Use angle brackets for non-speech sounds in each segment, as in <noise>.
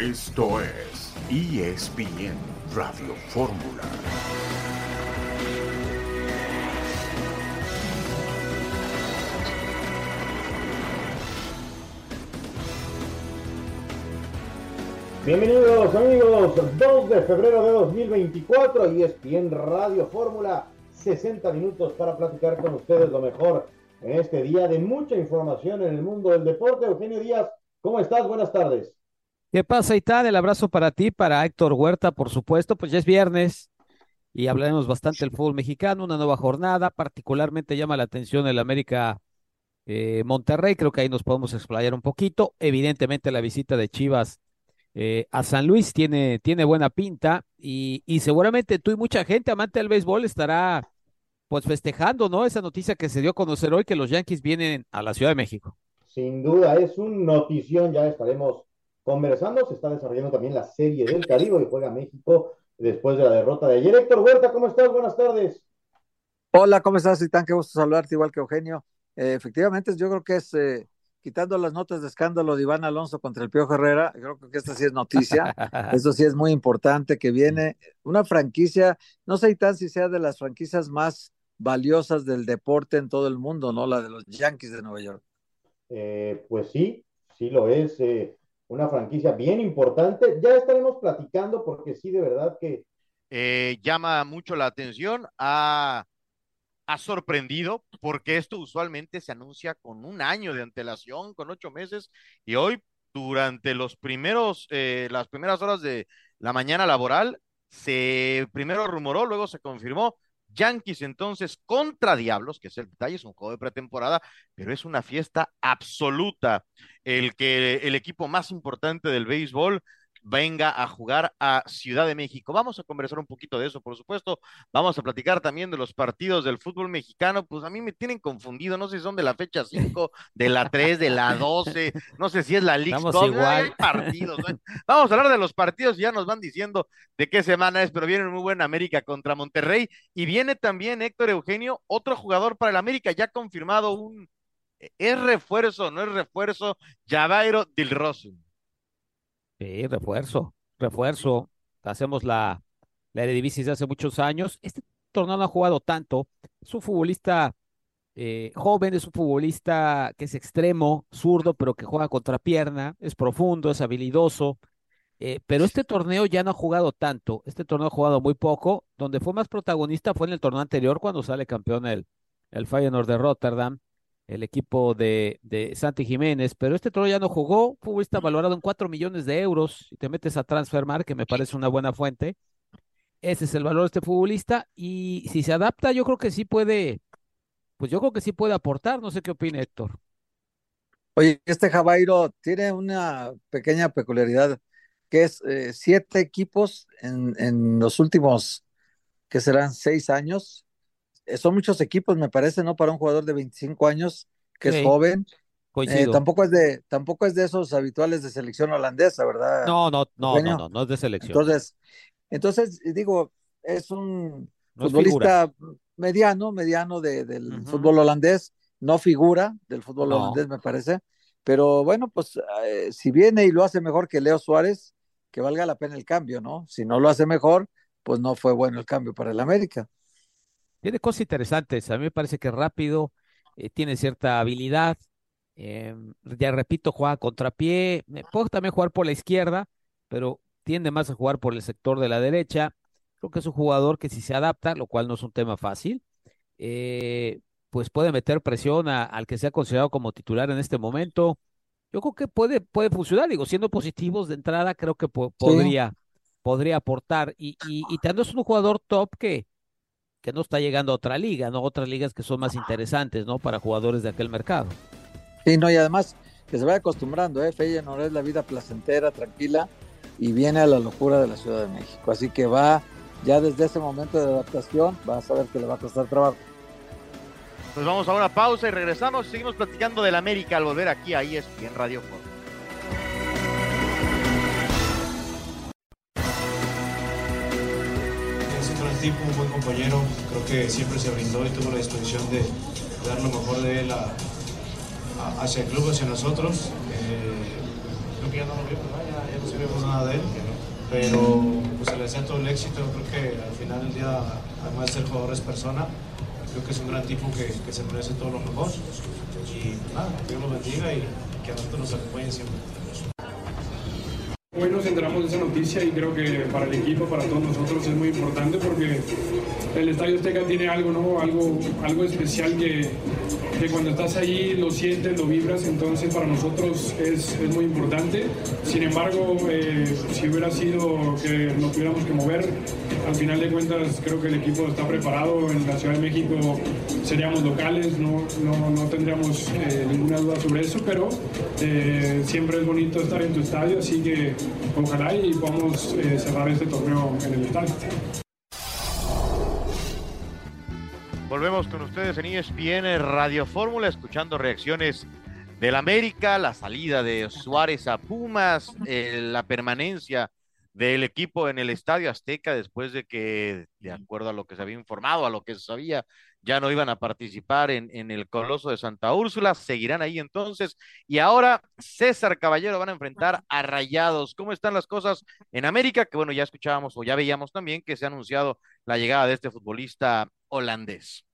Esto es ESPN Radio Fórmula. Bienvenidos amigos, 2 de febrero de 2024 ESPN Radio Fórmula, 60 minutos para platicar con ustedes lo mejor en este día de mucha información en el mundo del deporte. Eugenio Díaz, ¿cómo estás? Buenas tardes. ¿Qué pasa, Itán? El abrazo para ti, para Héctor Huerta, por supuesto, pues ya es viernes y hablaremos bastante del fútbol mexicano, una nueva jornada, particularmente llama la atención el América eh, Monterrey, creo que ahí nos podemos explayar un poquito, evidentemente la visita de Chivas eh, a San Luis tiene, tiene buena pinta y, y seguramente tú y mucha gente amante del béisbol estará pues festejando, ¿no? Esa noticia que se dio a conocer hoy que los Yankees vienen a la Ciudad de México. Sin duda, es un notición, ya estaremos conversando. Se está desarrollando también la Serie del Caribe y juega México después de la derrota de ayer. Héctor Huerta, ¿cómo estás? Buenas tardes. Hola, ¿cómo estás, Itán? Qué gusto saludarte, igual que Eugenio. Eh, efectivamente, yo creo que es, eh, quitando las notas de escándalo de Iván Alonso contra el Pío Herrera, creo que esta sí es noticia. <laughs> Eso sí es muy importante que viene una franquicia, no sé, Itán, si sea de las franquicias más valiosas del deporte en todo el mundo, ¿no? La de los Yankees de Nueva York. Eh, pues sí, sí lo es. Eh, una franquicia bien importante. Ya estaremos platicando porque sí, de verdad que... Eh, llama mucho la atención, ha, ha sorprendido porque esto usualmente se anuncia con un año de antelación, con ocho meses, y hoy durante los primeros, eh, las primeras horas de la mañana laboral, se primero rumoró, luego se confirmó, Yankees entonces contra Diablos, que es el detalle, es un juego de pretemporada, pero es una fiesta absoluta. El que el equipo más importante del béisbol venga a jugar a Ciudad de México. Vamos a conversar un poquito de eso, por supuesto. Vamos a platicar también de los partidos del fútbol mexicano. Pues a mí me tienen confundido, no sé si son de la fecha 5, de la 3, de la 12, no sé si es la League igual. partidos. Vamos a hablar de los partidos y ya nos van diciendo de qué semana es, pero viene muy buena América contra Monterrey y viene también Héctor Eugenio, otro jugador para el América, ya confirmado un es refuerzo, no es refuerzo, Javairo Dilrosun. Sí, refuerzo, refuerzo. Hacemos la, la Eredivisie hace muchos años. Este torneo no ha jugado tanto. Es un futbolista eh, joven, es un futbolista que es extremo, zurdo, pero que juega contra pierna, es profundo, es habilidoso. Eh, pero este torneo ya no ha jugado tanto. Este torneo ha jugado muy poco. Donde fue más protagonista fue en el torneo anterior cuando sale campeón el, el Feyenoord de Rotterdam el equipo de, de Santi Jiménez, pero este toro ya no jugó, futbolista valorado en 4 millones de euros, y te metes a Transfermar, que me parece una buena fuente, ese es el valor de este futbolista, y si se adapta, yo creo que sí puede, pues yo creo que sí puede aportar, no sé qué opina Héctor. Oye, este Javairo tiene una pequeña peculiaridad, que es eh, siete equipos en, en los últimos, que serán seis años, son muchos equipos, me parece, ¿no? Para un jugador de 25 años que es joven. Eh, tampoco es de tampoco es de esos habituales de selección holandesa, ¿verdad? No, no, no, no, no, no es de selección. Entonces, entonces digo, es un futbolista mediano, mediano de, del fútbol holandés, no figura del fútbol holandés, me parece. Pero bueno, pues eh, si viene y lo hace mejor que Leo Suárez, que valga la pena el cambio, ¿no? Si no lo hace mejor, pues no fue bueno el cambio para el América. Tiene cosas interesantes. A mí me parece que rápido, eh, tiene cierta habilidad. Eh, ya repito, juega contrapié. Puede también jugar por la izquierda, pero tiende más a jugar por el sector de la derecha. Creo que es un jugador que si se adapta, lo cual no es un tema fácil, eh, pues puede meter presión al que sea considerado como titular en este momento. Yo creo que puede, puede funcionar, digo, siendo positivos de entrada, creo que podría, podría aportar. Y, y, y también es un jugador top que, que no está llegando a otra liga, ¿no? Otras ligas que son más interesantes, ¿no? Para jugadores de aquel mercado. Sí, no, y además que se vaya acostumbrando, ¿eh? Feyenoord es la vida placentera, tranquila, y viene a la locura de la Ciudad de México. Así que va, ya desde ese momento de adaptación, va a saber que le va a costar trabajo. Pues vamos a una pausa y regresamos. Seguimos platicando del América al volver aquí a ESPN Radio Foro. Tipo, un buen compañero, creo que siempre se brindó y tuvo la disposición de dar lo mejor de él hacia el club, hacia nosotros. Eh, que ya no lo vimos, ya, no sabíamos nada de él. Pero pues se le desea todo el éxito. Creo que al final del día, además de ser jugador, es persona. Creo que es un gran tipo que, se merece todo lo mejor. Y nada, que Dios lo bendiga y que a nosotros nos acompañe siempre. Hoy nos enteramos de esa noticia y creo que para el equipo, para todos nosotros es muy importante porque el Estadio Azteca tiene algo, ¿no? Algo, algo especial que, que cuando estás ahí lo sientes, lo vibras, entonces para nosotros es, es muy importante. Sin embargo, eh, si hubiera sido que nos tuviéramos que mover, al final de cuentas creo que el equipo está preparado. En la Ciudad de México seríamos locales, no, no, no tendríamos eh, ninguna duda sobre eso, pero eh, siempre es bonito estar en tu estadio, así que ojalá y podamos eh, cerrar este torneo en el estadio. Volvemos con ustedes en ESPN Radio Fórmula, escuchando reacciones del América, la salida de Suárez a Pumas, eh, la permanencia del equipo en el Estadio Azteca después de que, de acuerdo a lo que se había informado, a lo que se sabía, ya no iban a participar en, en el Coloso de Santa Úrsula, seguirán ahí entonces. Y ahora César Caballero van a enfrentar a Rayados. ¿Cómo están las cosas en América? Que bueno, ya escuchábamos o ya veíamos también que se ha anunciado la llegada de este futbolista holandés.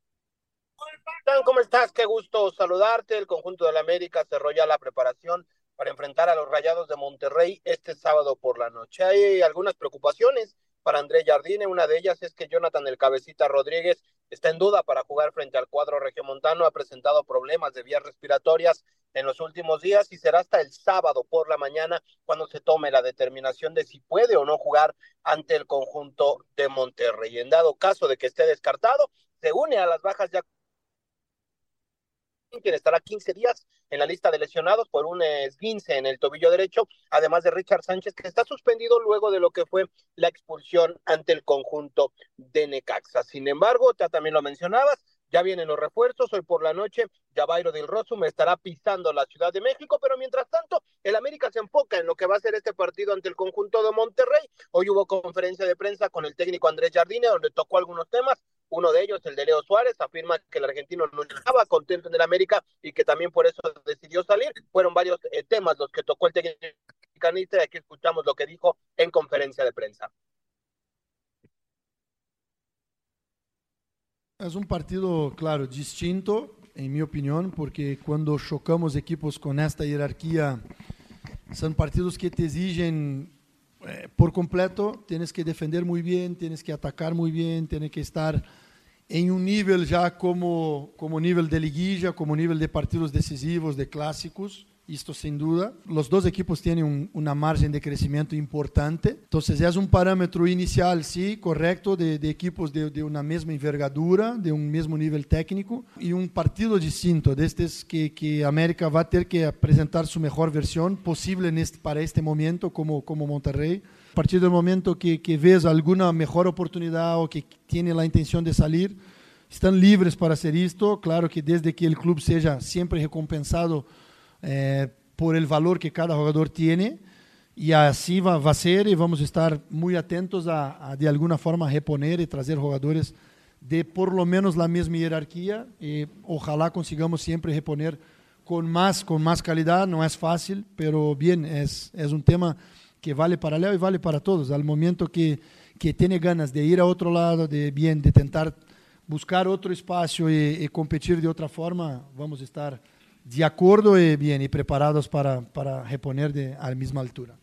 ¿Cómo estás? Qué gusto saludarte. El conjunto de la América cerró ya la preparación para enfrentar a los Rayados de Monterrey este sábado por la noche. Hay algunas preocupaciones para André Jardine. Una de ellas es que Jonathan el Cabecita Rodríguez está en duda para jugar frente al cuadro regiomontano. Ha presentado problemas de vías respiratorias en los últimos días y será hasta el sábado por la mañana cuando se tome la determinación de si puede o no jugar ante el conjunto de Monterrey. En dado caso de que esté descartado, se une a las bajas ya quien estará 15 días en la lista de lesionados por un esguince en el tobillo derecho, además de Richard Sánchez, que está suspendido luego de lo que fue la expulsión ante el conjunto de Necaxa. Sin embargo, ya también lo mencionabas, ya vienen los refuerzos, hoy por la noche Javairo del Rosum estará pisando la Ciudad de México, pero mientras tanto el América se enfoca en lo que va a ser este partido ante el conjunto de Monterrey. Hoy hubo conferencia de prensa con el técnico Andrés Jardine, donde tocó algunos temas, uno de ellos, el de Leo Suárez, afirma que el argentino no estaba contento en el América y que también por eso decidió salir. Fueron varios eh, temas los que tocó el técnico y aquí escuchamos lo que dijo en conferencia de prensa. Es un partido, claro, distinto, en mi opinión, porque cuando chocamos equipos con esta jerarquía, son partidos que te exigen eh, por completo, tienes que defender muy bien, tienes que atacar muy bien, tienes que estar en un nivel ya como, como nivel de liguilla, como nivel de partidos decisivos, de clásicos. Esto sin duda. Los dos equipos tienen un, una margen de crecimiento importante. Entonces es un parámetro inicial, sí, correcto, de, equipos de, de, una misma envergadura, de un mismo nivel técnico y un partido distinto, de estos que, que América va a tener que presentar su mejor versión posible en este, para este momento como, como Monterrey. A partir del momento que, que ves alguna mejor oportunidad o que tiene la intención de salir, están libres para hacer esto. Claro que desde que el club sea siempre recompensado eh, por el valor que cada jugador tiene y así va, va, a ser y vamos a estar muy atentos a, a, de alguna forma reponer y traer jugadores de por lo menos la misma jerarquía y ojalá consigamos siempre reponer con más, con más calidad, no es fácil, pero bien, es, es un tema que vale para Leo y vale para todos. Al momento que, que tiene ganas de ir a otro lado, de bien, de intentar buscar otro espacio y, y competir de otra forma, vamos a estar de acuerdo y bien y preparados para, para reponer de, a la misma altura.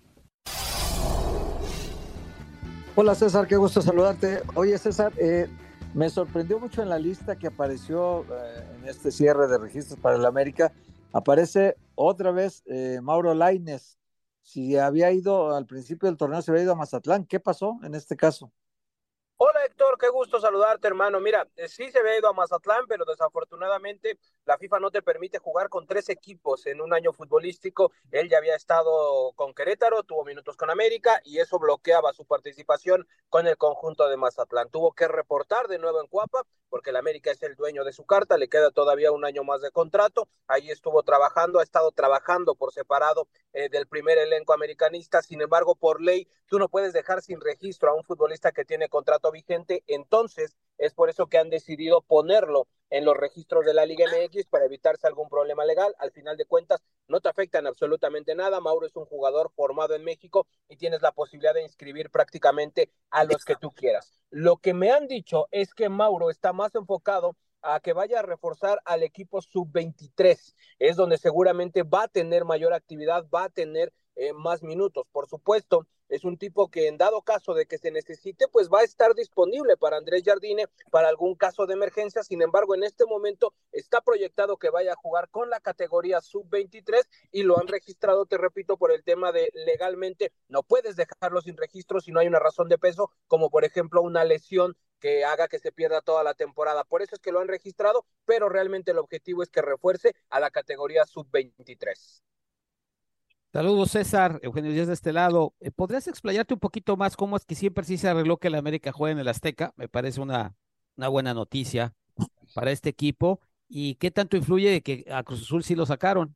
Hola César, qué gusto saludarte. Oye César, eh, me sorprendió mucho en la lista que apareció eh, en este cierre de registros para el América. Aparece otra vez eh, Mauro Laines. Si había ido al principio del torneo, se había ido a Mazatlán. ¿Qué pasó en este caso? Hola Héctor, qué gusto saludarte hermano. Mira, sí se había ido a Mazatlán, pero desafortunadamente la FIFA no te permite jugar con tres equipos en un año futbolístico. Él ya había estado con Querétaro, tuvo minutos con América y eso bloqueaba su participación con el conjunto de Mazatlán. Tuvo que reportar de nuevo en Cuapa porque el América es el dueño de su carta, le queda todavía un año más de contrato. Ahí estuvo trabajando, ha estado trabajando por separado eh, del primer elenco americanista. Sin embargo, por ley, tú no puedes dejar sin registro a un futbolista que tiene contrato vigente, entonces es por eso que han decidido ponerlo en los registros de la Liga MX para evitarse algún problema legal. Al final de cuentas, no te afectan absolutamente nada. Mauro es un jugador formado en México y tienes la posibilidad de inscribir prácticamente a los que tú quieras. Lo que me han dicho es que Mauro está más enfocado a que vaya a reforzar al equipo sub-23. Es donde seguramente va a tener mayor actividad, va a tener eh, más minutos. Por supuesto, es un tipo que en dado caso de que se necesite, pues va a estar disponible para Andrés Jardine para algún caso de emergencia. Sin embargo, en este momento está proyectado que vaya a jugar con la categoría sub-23 y lo han registrado, te repito, por el tema de legalmente no puedes dejarlo sin registro si no hay una razón de peso, como por ejemplo una lesión que haga que se pierda toda la temporada. Por eso es que lo han registrado, pero realmente el objetivo es que refuerce a la categoría sub-23. Saludos, César. Eugenio Díaz de este lado. Eh, ¿Podrías explayarte un poquito más cómo es que siempre sí se arregló que el América juegue en el Azteca? Me parece una, una buena noticia para este equipo. ¿Y qué tanto influye que a Cruz Azul sí lo sacaron?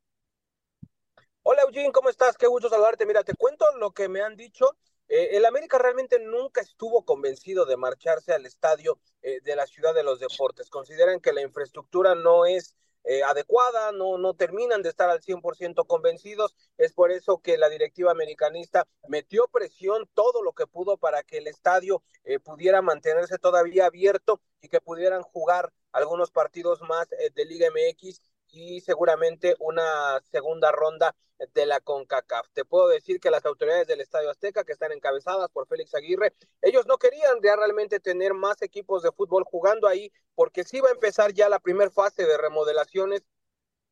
Hola, Eugene, ¿cómo estás? Qué gusto saludarte. Mira, te cuento lo que me han dicho. Eh, el América realmente nunca estuvo convencido de marcharse al estadio eh, de la Ciudad de los Deportes. Consideran que la infraestructura no es eh, adecuada, no, no terminan de estar al 100% convencidos. Es por eso que la directiva americanista metió presión todo lo que pudo para que el estadio eh, pudiera mantenerse todavía abierto y que pudieran jugar algunos partidos más eh, de Liga MX y seguramente una segunda ronda de la CONCACAF. Te puedo decir que las autoridades del Estadio Azteca, que están encabezadas por Félix Aguirre, ellos no querían realmente tener más equipos de fútbol jugando ahí, porque sí va a empezar ya la primera fase de remodelaciones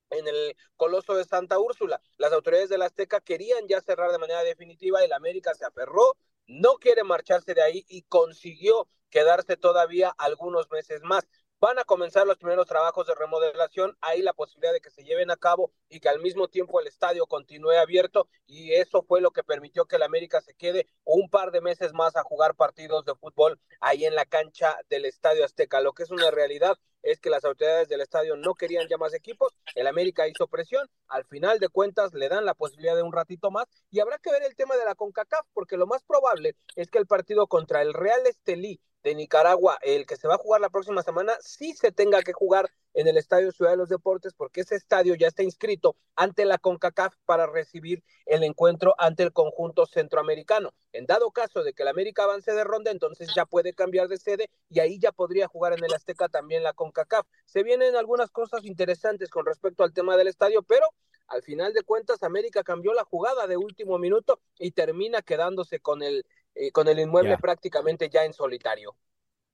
en el Coloso de Santa Úrsula. Las autoridades del Azteca querían ya cerrar de manera definitiva, el América se aferró, no quiere marcharse de ahí y consiguió quedarse todavía algunos meses más. Van a comenzar los primeros trabajos de remodelación, hay la posibilidad de que se lleven a cabo y que al mismo tiempo el estadio continúe abierto y eso fue lo que permitió que el América se quede un par de meses más a jugar partidos de fútbol ahí en la cancha del Estadio Azteca. Lo que es una realidad es que las autoridades del estadio no querían ya más equipos, el América hizo presión, al final de cuentas le dan la posibilidad de un ratito más y habrá que ver el tema de la CONCACAF porque lo más probable es que el partido contra el Real Estelí de Nicaragua, el que se va a jugar la próxima semana, sí se tenga que jugar en el Estadio Ciudad de los Deportes, porque ese estadio ya está inscrito ante la CONCACAF para recibir el encuentro ante el conjunto centroamericano. En dado caso de que el América avance de ronda, entonces ya puede cambiar de sede y ahí ya podría jugar en el Azteca también la CONCACAF. Se vienen algunas cosas interesantes con respecto al tema del estadio, pero al final de cuentas América cambió la jugada de último minuto y termina quedándose con el eh, con el inmueble Ya. prácticamente ya en solitario.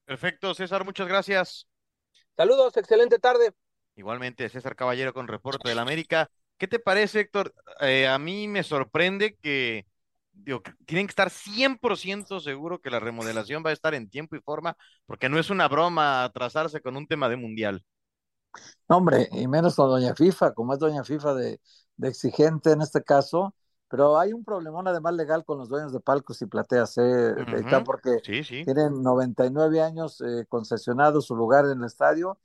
Perfecto, César, muchas gracias. Saludos, excelente tarde. Igualmente, César Caballero con reporte del América. ¿Qué te parece, Héctor? Eh, a mí me sorprende que digo, que tienen que estar 100% seguro que la remodelación va a estar en tiempo y forma, porque no es una broma atrasarse con un tema de mundial. No, hombre, y menos con Doña FIFA, como es Doña FIFA de, de exigente en este caso, pero hay un problemón además legal con los dueños de palcos y plateas, ¿eh, Gaitán? Ujú. porque Sí, sí. tienen 99 años eh, concesionado su lugar en el estadio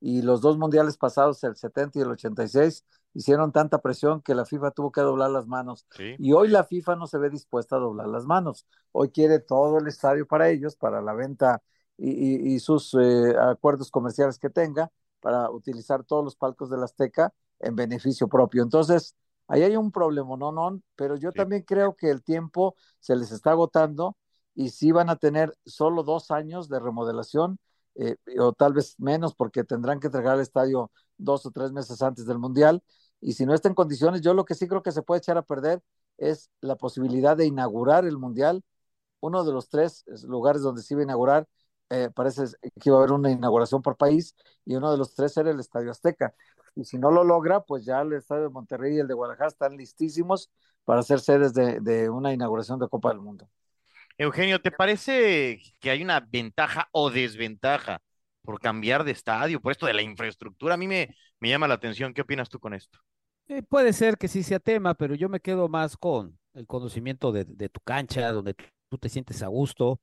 y los dos mundiales pasados, el 70 y el 86, hicieron tanta presión que la FIFA tuvo que doblar las manos. Sí. Y hoy la FIFA no se ve dispuesta a doblar las manos. Hoy quiere todo el estadio para ellos, para la venta y, y- y sus eh, acuerdos comerciales que tenga, para utilizar todos los palcos del Azteca en beneficio propio. Entonces, ahí hay un problema, no, no, pero yo Sí. también creo que el tiempo se les está agotando y sí van a tener solo dos años de remodelación, eh, o tal vez menos, porque tendrán que entregar el estadio dos o tres meses antes del Mundial. Y si no está en condiciones, yo lo que sí creo que se puede echar a perder es la posibilidad de inaugurar el Mundial. Uno de los tres lugares donde se iba a inaugurar, eh, parece que iba a haber una inauguración por país, y uno de los tres era el Estadio Azteca. Y si no lo logra, pues ya el Estadio de Monterrey y el de Guadalajara están listísimos para ser sedes de, de una inauguración de Copa del Mundo. Eugenio, ¿te parece que hay una ventaja o desventaja por cambiar de estadio, por esto de la infraestructura? A mí me, me llama la atención. ¿Qué opinas tú con esto? Eh, puede ser que sí sea tema, pero yo me quedo más con el conocimiento de, de tu cancha, donde tú tú te sientes a gusto,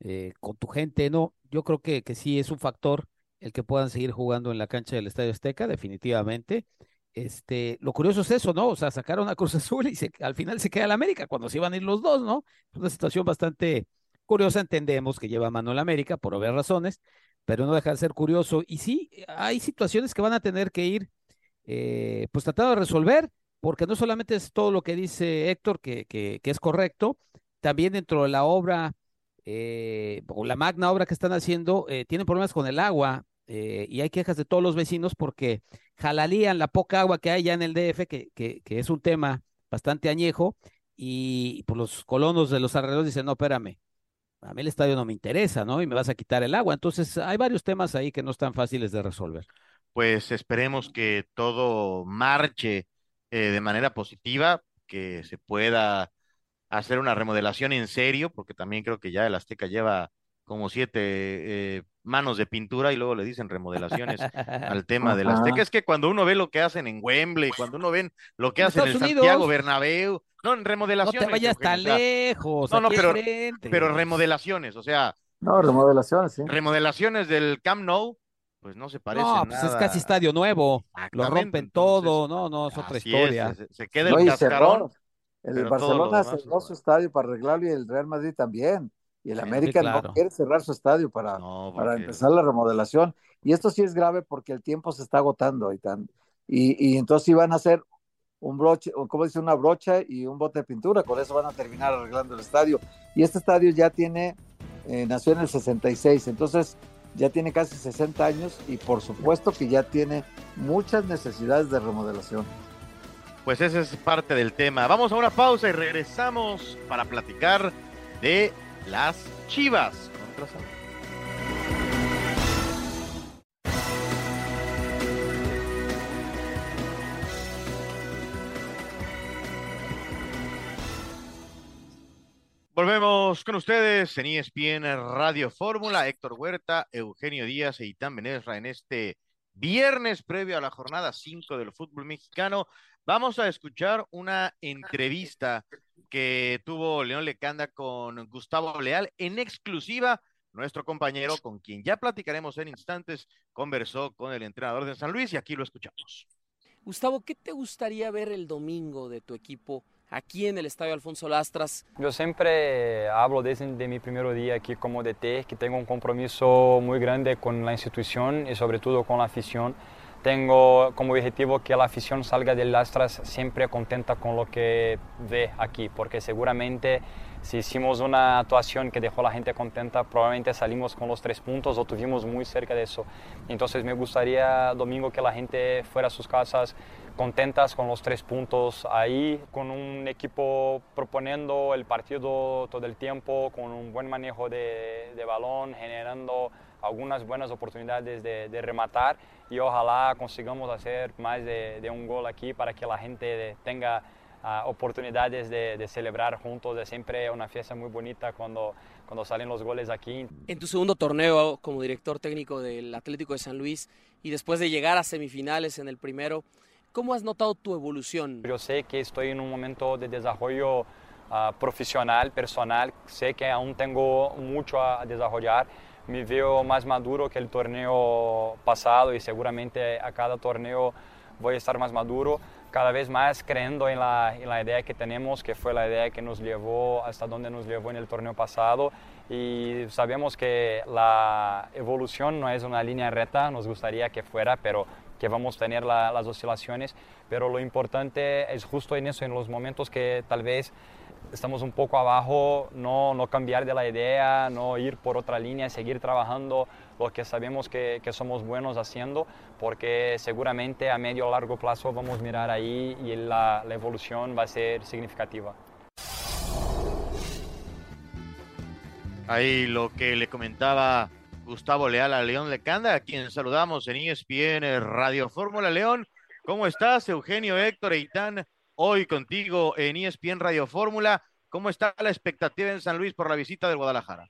eh, con tu gente, ¿no? Yo creo que, que sí es un factor el que puedan seguir jugando en la cancha del Estadio Azteca, definitivamente. Este, lo curioso es eso, ¿no? O sea, sacaron a Cruz <laughs> Azul y al final se queda el América cuando se iban a ir los dos, ¿no? Es una situación bastante curiosa, entendemos que lleva mano la América por obvias razones, pero no deja de ser curioso. Y sí, hay situaciones que van a tener que ir, eh, pues tratando de resolver, porque no solamente es todo lo que dice Héctor, que, que es correcto, también dentro de la obra eh, o la magna obra que están haciendo, eh, tienen problemas con el agua eh, y hay quejas de todos los vecinos porque jalalían la poca agua que hay ya en el DF, que, que, que es un tema bastante añejo, y pues, los colonos de los alrededores dicen, no, espérame, a mí el estadio no me interesa, ¿no? Y me vas a quitar el agua. Entonces, hay varios temas ahí que no están fáciles de resolver. Pues esperemos que todo marche de manera positiva, que se pueda hacer una remodelación en serio, porque también creo que ya el Azteca lleva como siete eh, manos de pintura y luego le dicen remodelaciones al <laughs> tema del Azteca. Es que cuando uno ve lo que hacen en Wembley, cuando uno ve lo que hacen en el Santiago Bernabéu, no, en remodelaciones. No te vayas tan lejos. No, no, pero, pero remodelaciones, o sea. No, remodelaciones, sí. Remodelaciones del Camp Nou, pues no se parecen No, pues es casi estadio nuevo. Lo rompen todo, no, no, es otra historia. se, queda el cascarón. El Barcelona cerró su estadio para arreglarlo y el Real Madrid también. Y el América no quiere cerrar su estadio para, para empezar la remodelación. Y esto sí es grave porque el tiempo se está agotando y, tan, y, y entonces iban a hacer un broche, como dice, una brocha y un bote de pintura. Con eso van a terminar arreglando el estadio. Y este estadio ya tiene, eh, nació en el 66, entonces ya tiene casi 60 años y por supuesto que ya tiene muchas necesidades de remodelación. Pues ese es parte del tema. Vamos a una pausa y regresamos para platicar de las Chivas Volvemos con ustedes en ESPN Radio Fórmula, Héctor Huerta, Eugenio Díaz e Itán Benesra en este viernes previo a la jornada 5 del fútbol mexicano. Vamos a escuchar una entrevista <laughs> que tuvo León Lecanda con Gustavo Leal en exclusiva. Nuestro compañero, con quien ya platicaremos en instantes, conversó con el entrenador de San Luis y aquí lo escuchamos. Gustavo, ¿qué te gustaría ver el domingo de tu equipo aquí en el Estadio Alfonso Lastras? Yo siempre hablo desde de mi primer día aquí como DT, que tengo un compromiso muy grande con la institución y sobre todo con la afición tengo como objetivo que la afición salga del Lastras siempre contenta con lo que ve aquí, porque seguramente si hicimos una actuación que dejó a la gente contenta, probablemente salimos con los tres puntos o tuvimos muy cerca de eso. Entonces me gustaría domingo que la gente fuera a sus casas contentas con los tres puntos ahí, con un equipo proponiendo el partido todo el tiempo, con un buen manejo de, de balón, generando algunas buenas oportunidades de, rematar y ojalá consigamos hacer más de, un gol aquí para que la gente tenga ah, oportunidades de, celebrar juntos. Es siempre una fiesta muy bonita cuando, cuando salen los goles aquí. En tu segundo torneo como director técnico del Atlético de San Luis y después de llegar a semifinales en el primero, ¿cómo has notado tu evolución? Yo sé que estoy en un momento de desarrollo ah, profesional, personal, sé que aún tengo mucho a desarrollar me veo más maduro que el torneo pasado y seguramente a cada torneo voy a estar más maduro, cada vez más creyendo en la, en la, idea que tenemos, que fue la idea que nos llevó hasta donde nos llevó en el torneo pasado. Y sabemos que la evolución no es una línea recta, nos gustaría que fuera, pero que vamos a tener las oscilaciones. Pero lo importante es justo en eso, en los momentos que tal vez estamos un poco abajo, no, no cambiar de la idea, no ir por otra línea, seguir trabajando lo que sabemos que, que somos buenos haciendo, porque seguramente a medio o largo plazo vamos a mirar ahí y la, la evolución va a ser significativa. Ahí lo que le comentaba Gustavo Leal a León Lecanda, a quien saludamos en ESPN Radio Fórmula León. ¿Cómo estás, Eugenio, Héctor, Eitan? Hoy contigo en ESPN Radio Fórmula. ¿Cómo está la expectativa en San Luis por la visita del Guadalajara?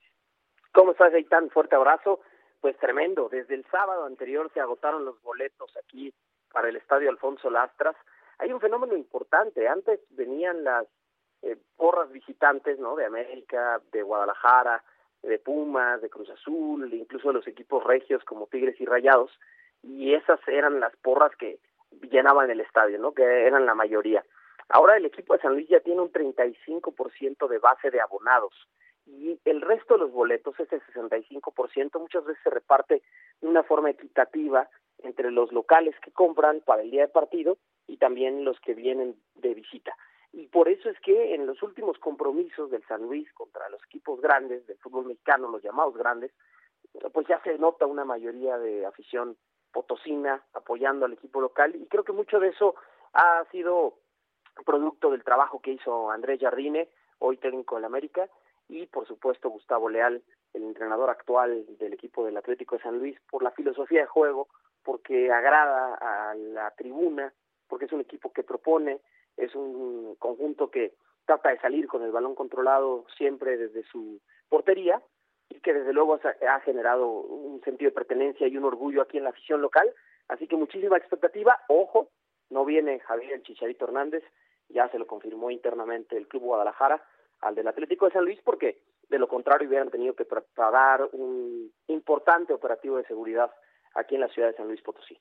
¿Cómo estás, Gaitán? Fuerte abrazo. Pues tremendo. Desde el sábado anterior se agotaron los boletos aquí para el Estadio Alfonso Lastras. Hay un fenómeno importante. Antes venían las eh, porras visitantes, ¿no? De América, de Guadalajara, de Pumas, de Cruz Azul, incluso de los equipos regios como Tigres y Rayados. Y esas eran las porras que llenaban el estadio, ¿no? Que eran la mayoría. Ahora el equipo de San Luis ya tiene un 35% de base de abonados y el resto de los boletos, ese 65%, muchas veces se reparte de una forma equitativa entre los locales que compran para el día de partido y también los que vienen de visita. Y por eso es que en los últimos compromisos del San Luis contra los equipos grandes del fútbol mexicano, los llamados grandes, pues ya se nota una mayoría de afición potosina apoyando al equipo local y creo que mucho de eso ha sido producto del trabajo que hizo Andrés Jardine, hoy técnico del América, y por supuesto Gustavo Leal, el entrenador actual del equipo del Atlético de San Luis, por la filosofía de juego, porque agrada a la tribuna, porque es un equipo que propone, es un conjunto que trata de salir con el balón controlado siempre desde su portería y que desde luego ha generado un sentido de pertenencia y un orgullo aquí en la afición local. Así que muchísima expectativa. Ojo, no viene Javier Chicharito Hernández, ya se lo confirmó internamente el Club Guadalajara al del Atlético de San Luis porque de lo contrario hubieran tenido que preparar un importante operativo de seguridad aquí en la ciudad de San Luis Potosí.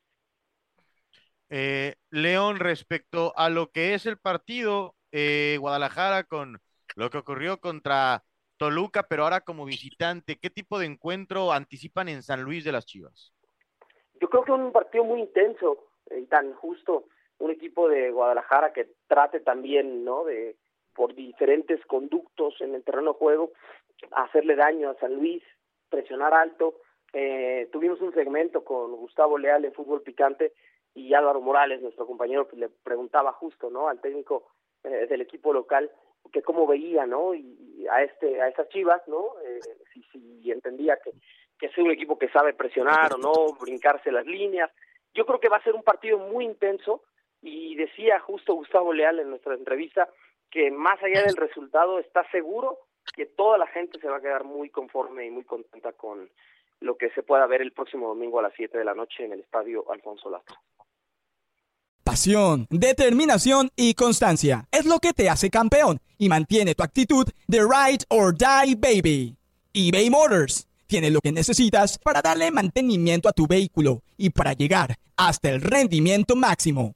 Eh, León, respecto a lo que es el partido eh, Guadalajara con lo que ocurrió contra Toluca, pero ahora como visitante, ¿qué tipo de encuentro anticipan en San Luis de las Chivas? Yo creo que un partido muy intenso y tan justo, un equipo de Guadalajara que trate también, ¿no? De por diferentes conductos en el terreno de juego, hacerle daño a San Luis, presionar alto. Eh, tuvimos un segmento con Gustavo Leal en Fútbol Picante y Álvaro Morales, nuestro compañero, que le preguntaba justo, ¿no? Al técnico eh, del equipo local que cómo veía, ¿no? Y, a este, a estas Chivas, ¿no? Eh, si, entendía que, que es un equipo que sabe presionar o no, brincarse las líneas. Yo creo que va a ser un partido muy intenso y decía justo Gustavo Leal en nuestra entrevista que más allá del resultado está seguro que toda la gente se va a quedar muy conforme y muy contenta con lo que se pueda ver el próximo domingo a las 7 de la noche en el estadio Alfonso Lastro. Pasión, determinación y constancia es lo que te hace campeón y mantiene tu actitud de ride or die baby. eBay Motors tiene lo que necesitas para darle mantenimiento a tu vehículo y para llegar hasta el rendimiento máximo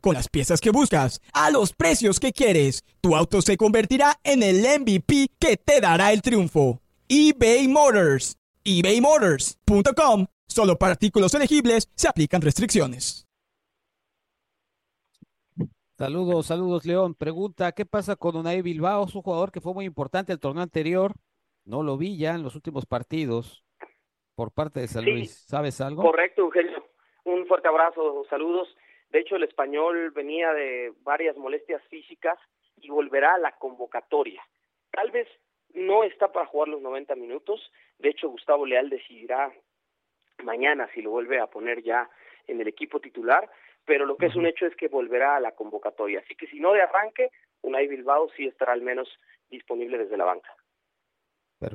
con las piezas que buscas, a los precios que quieres. Tu auto se convertirá en el MVP que te dará el triunfo. eBay Motors. ebaymotors.com. Solo para artículos elegibles se aplican restricciones. Saludos, saludos, León. Pregunta, ¿qué pasa con Unai Bilbao? Es un jugador que fue muy importante el torneo anterior. No lo vi ya en los últimos partidos por parte de San Luis. ¿Sabes algo? Correcto, Eugenio. Un fuerte abrazo, saludos. De hecho, el español venía de varias molestias físicas y volverá a la convocatoria. Tal vez no está para jugar los 90 minutos. De hecho, Gustavo Leal decidirá mañana si lo vuelve a poner ya en el equipo titular, pero lo que es un hecho es que volverá a la convocatoria. Así que si no de arranque, Unai Bilbao sí estará al menos disponible desde la banca.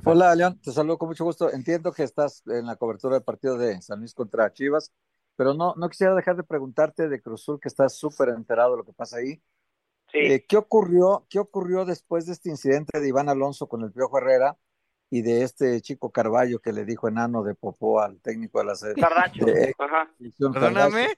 Hola, León, te saludo con mucho gusto. Entiendo que estás en la cobertura del partido de San Luis contra Chivas. Pero no, no quisiera dejar de preguntarte de Cruzul, que estás súper enterado de lo que pasa ahí. Sí. Eh, ¿qué, ocurrió, ¿Qué ocurrió después de este incidente de Iván Alonso con el Piojo Herrera y de este chico Carballo que le dijo enano de popó al técnico de la sede? Carracho, ajá. Perdóname.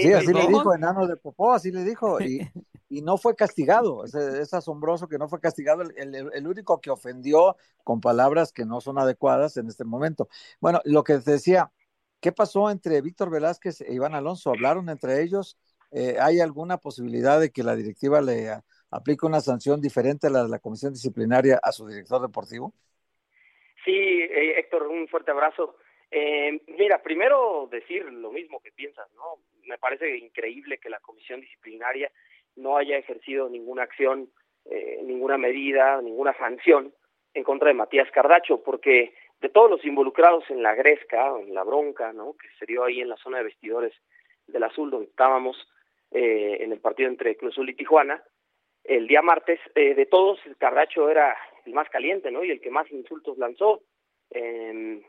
Sí, así le dijo, enano de popó, así le dijo, y, y no fue castigado. Es, es, asombroso que no fue castigado. El, el, el, único que ofendió con palabras que no son adecuadas en este momento. Bueno, lo que te decía, ¿Qué pasó entre Víctor Velázquez e Iván Alonso? ¿Hablaron entre ellos? Eh, ¿Hay alguna posibilidad de que la directiva le aplique una sanción diferente a la de la comisión disciplinaria a su director deportivo? Sí, eh, Héctor, un fuerte abrazo. Eh, mira, primero decir lo mismo que piensas, ¿no? Me parece increíble que la comisión disciplinaria no haya ejercido ninguna acción, eh, ninguna medida, ninguna sanción en contra de Matías Cardacho, porque de todos los involucrados en la gresca, en la bronca, ¿no? que se dio ahí en la zona de vestidores del Azul, donde estábamos eh, en el partido entre Cruz Azul y Tijuana, el día martes, eh, de todos, el Cardacho era el más caliente, ¿no? Y el que más insultos lanzó. Eh,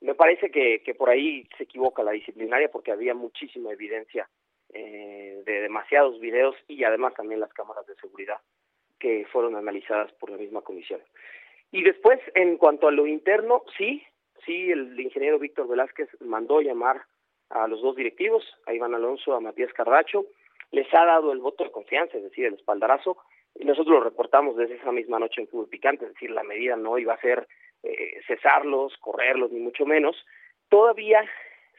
me parece que, que por ahí se equivoca la disciplinaria porque había muchísima evidencia eh, de demasiados videos y además también las cámaras de seguridad que fueron analizadas por la misma comisión. Y después, en cuanto a lo interno, sí, sí, el ingeniero Víctor Velázquez mandó llamar a los dos directivos, a Iván Alonso, a Matías Cardacho, les ha dado el voto de confianza, es decir, el espaldarazo, y nosotros lo reportamos desde esa misma noche en Fútbol Picante, es decir, la medida no iba a ser eh, cesarlos, correrlos, ni mucho menos. Todavía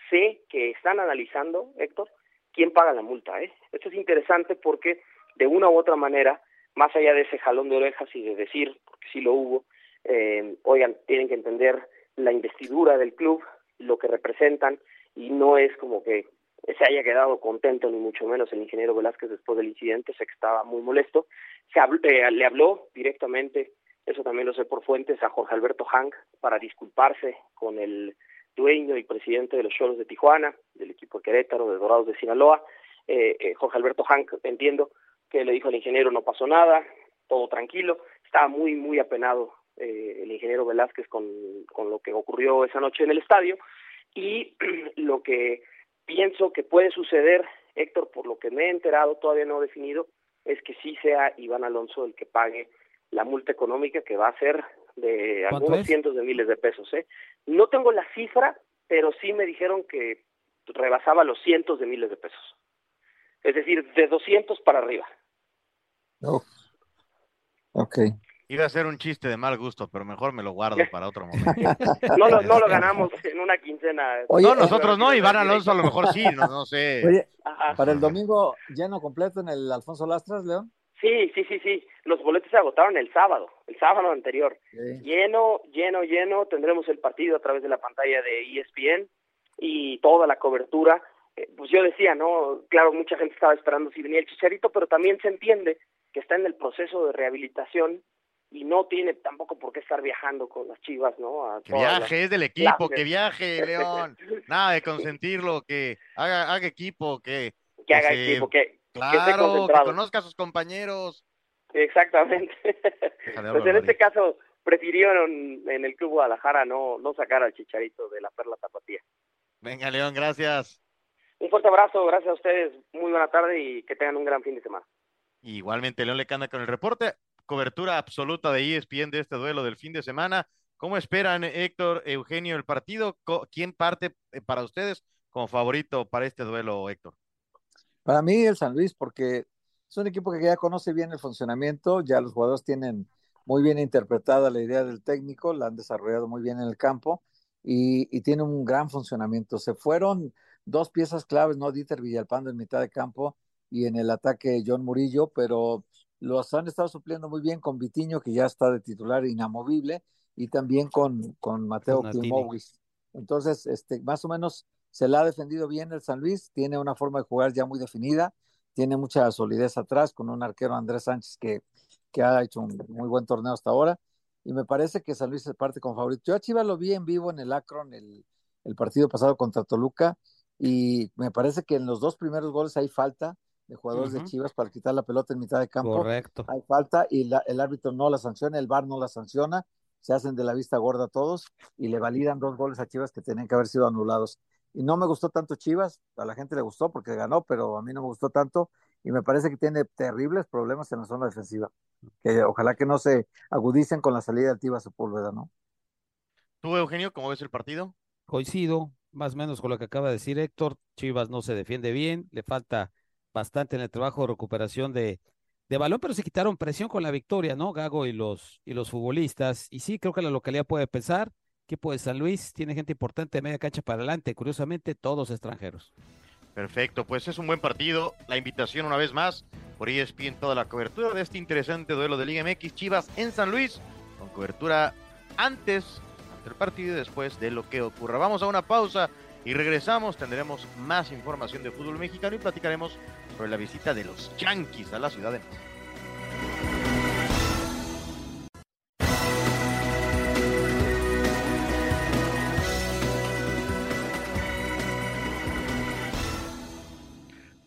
sé que están analizando, Héctor, quién paga la multa. ¿eh? Esto es interesante porque de una u otra manera, más allá de ese jalón de orejas y de decir, porque sí lo hubo, eh, oigan, tienen que entender la investidura del club, lo que representan, y no es como que se haya quedado contento, ni mucho menos el ingeniero Velázquez después del incidente, sé que estaba muy molesto. Se habló, eh, le habló directamente, eso también lo sé por fuentes, a Jorge Alberto Hank para disculparse con el dueño y presidente de los Cholos de Tijuana, del equipo de Querétaro, de Dorados de Sinaloa. Eh, eh, Jorge Alberto Hank, entiendo que le dijo al ingeniero no pasó nada, todo tranquilo. Estaba muy, muy apenado eh, el ingeniero Velázquez con, con lo que ocurrió esa noche en el estadio. Y <clears throat> lo que pienso que puede suceder, Héctor, por lo que me he enterado, todavía no definido, es que sí sea Iván Alonso el que pague la multa económica que va a ser de algunos es? cientos de miles de pesos. ¿eh? No tengo la cifra, pero sí me dijeron que rebasaba los cientos de miles de pesos. Es decir, de 200 para arriba. Oh. Ok. Iba a ser un chiste de mal gusto, pero mejor me lo guardo para otro momento. <laughs> No lo, no lo ganamos en una quincena. Oye, no, nosotros no, Iván Alonso a lo mejor sí, no, no sé. Oye, para el domingo lleno completo en el Alfonso Lastras, León. Sí, sí, sí, sí. Los boletos se agotaron el sábado, el sábado anterior. Sí. Lleno, lleno, lleno. Tendremos el partido a través de la pantalla de ESPN y toda la cobertura. Eh, pues yo decía, ¿no? Claro, mucha gente estaba esperando si venía el Chicharito, pero también se entiende que está en el proceso de rehabilitación y no tiene tampoco por qué estar viajando con las chivas, ¿no? A Que las- viaje, es del equipo, que viaje, León. <laughs> Nada de consentirlo, que haga, haga equipo, que, que haga se- equipo, que, claro, que conozca a sus compañeros. Exactamente. <laughs> Pues en este caso prefirieron en el Club Guadalajara no, no sacar al Chicharito de la Perla Tapatía. Venga, León, gracias. Un fuerte abrazo, gracias a ustedes, muy buena tarde y que tengan un gran fin de semana. Igualmente, León Lecanda con el reporte. Cobertura absoluta de ESPN de este duelo del fin de semana. ¿Cómo esperan, Héctor, Eugenio, el partido? ¿Quién parte eh, para ustedes como favorito para este duelo, Héctor? Para mí el San Luis, porque es un equipo que ya conoce bien el funcionamiento, ya los jugadores tienen muy bien interpretada la idea del técnico, la han desarrollado muy bien en el campo y, y tiene un gran funcionamiento. Se fueron dos piezas claves, ¿no? Dieter Villalpando en mitad de campo y en el ataque John Murillo, pero los han estado supliendo muy bien con Vitiño, que ya está de titular inamovible, y también con, con Mateo. Kimowis. Entonces, este, más o menos se la ha defendido bien el San Luis, tiene una forma de jugar ya muy definida, tiene mucha solidez atrás con un arquero Andrés Sánchez que, que ha hecho un muy buen torneo hasta ahora, y me parece que San Luis se parte con favorito. Yo a Chivas lo vi en vivo en el Akron el, el partido pasado contra Toluca, y me parece que en los dos primeros goles hay falta de jugadores de. Chivas para quitar la pelota en mitad de campo. Correcto. Hay falta y la- el árbitro no la sanciona, el VAR no la sanciona, se hacen de la vista gorda todos y le validan dos goles a Chivas que tenían que haber sido anulados. Y no me gustó tanto Chivas, a la gente le gustó porque ganó, pero a mí no me gustó tanto y me parece que tiene terribles problemas en la zona defensiva, que ojalá que no se agudicen con la salida de Altiva Sepúlveda, ¿no? ¿Tú, Eugenio, cómo ves el partido? Coincido más o menos con lo que acaba de decir Héctor. Chivas no se defiende bien, le falta bastante en el trabajo de recuperación de, de balón, pero se quitaron presión con la victoria, ¿no? Gago y los, y los futbolistas. Y sí, creo que la localidad puede pensar. Equipo de San Luis tiene gente importante de media cancha para adelante, curiosamente todos extranjeros. Perfecto, pues es un buen partido. La invitación una vez más por ESPN toda la cobertura de este interesante duelo de Liga MX Chivas en San Luis, con cobertura antes del partido y después de lo que ocurra. Vamos a una pausa y regresamos. Tendremos más información de fútbol mexicano y platicaremos sobre la visita de los Yankees a la Ciudad de México.